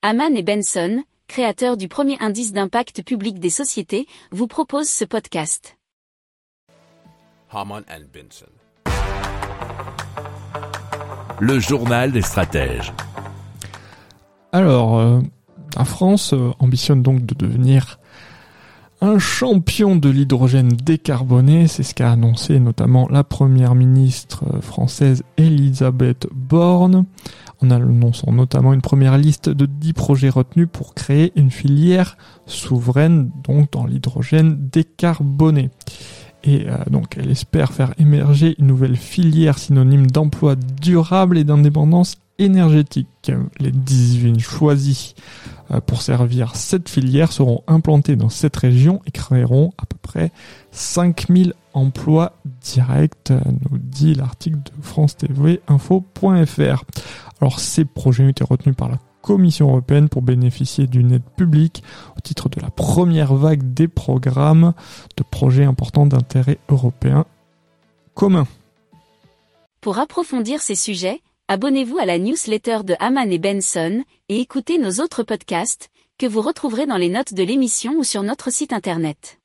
Haman et Benson, créateurs du premier indice d'impact public des sociétés, vous proposent ce podcast. Haman and Benson. Le journal des stratèges. Alors, euh, la France euh, ambitionne donc de devenir un champion de l'hydrogène décarboné, c'est ce qu'a annoncé notamment la première ministre euh, française Elisabeth Borne, en annonçant notamment une première liste de 10 projets retenus pour créer une filière souveraine donc dans l'hydrogène décarboné. Et euh, donc elle espère faire émerger une nouvelle filière synonyme d'emploi durable et d'indépendance énergétique. Les 18 choisis euh, pour servir cette filière seront implantés dans cette région et créeront à peu près 5000 emplois directs, euh, nous dit l'article de France TV Info.fr. Alors ces projets ont été retenus par la Commission européenne pour bénéficier d'une aide publique au titre de la première vague des programmes de projets importants d'intérêt européen commun. Pour approfondir ces sujets, abonnez-vous à la newsletter de Haman et Benson et écoutez nos autres podcasts que vous retrouverez dans les notes de l'émission ou sur notre site internet.